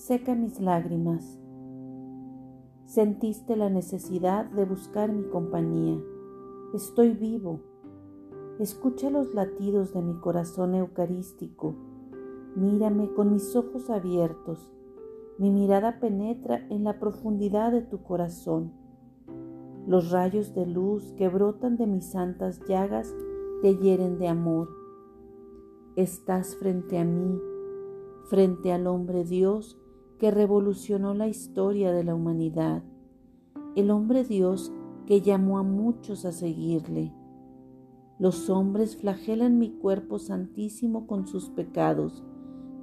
seca mis lágrimas. Sentiste la necesidad de buscar mi compañía. Estoy vivo. Escucha los latidos de mi corazón eucarístico. Mírame con mis ojos abiertos. Mi mirada penetra en la profundidad de tu corazón. Los rayos de luz que brotan de mis santas llagas te hieren de amor. Estás frente a mí, frente al hombre Dios que revolucionó la historia de la humanidad, el hombre Dios que llamó a muchos a seguirle. Los hombres flagelan mi cuerpo santísimo con sus pecados,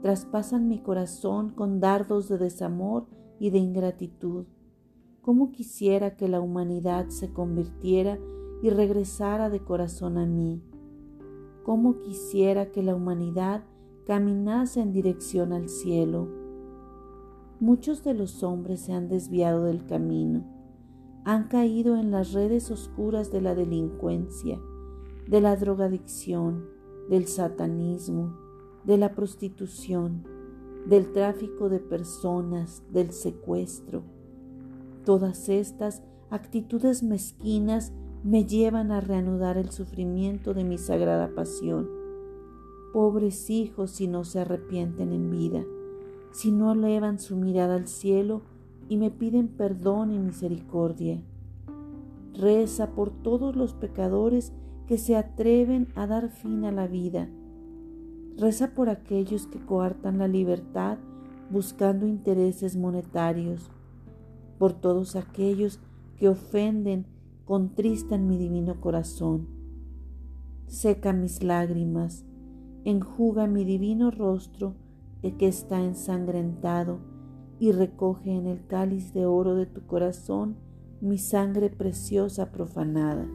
traspasan mi corazón con dardos de desamor y de ingratitud. ¿Cómo quisiera que la humanidad se convirtiera y regresara de corazón a mí? ¿Cómo quisiera que la humanidad caminase en dirección al cielo? Muchos de los hombres se han desviado del camino, han caído en las redes oscuras de la delincuencia, de la drogadicción, del satanismo, de la prostitución, del tráfico de personas, del secuestro. Todas estas actitudes mezquinas me llevan a reanudar el sufrimiento de mi sagrada pasión. Pobres hijos si no se arrepienten en vida si no elevan su mirada al cielo y me piden perdón y misericordia. Reza por todos los pecadores que se atreven a dar fin a la vida. Reza por aquellos que coartan la libertad buscando intereses monetarios, por todos aquellos que ofenden, contristan mi divino corazón. Seca mis lágrimas, enjuga mi divino rostro, que está ensangrentado y recoge en el cáliz de oro de tu corazón mi sangre preciosa profanada.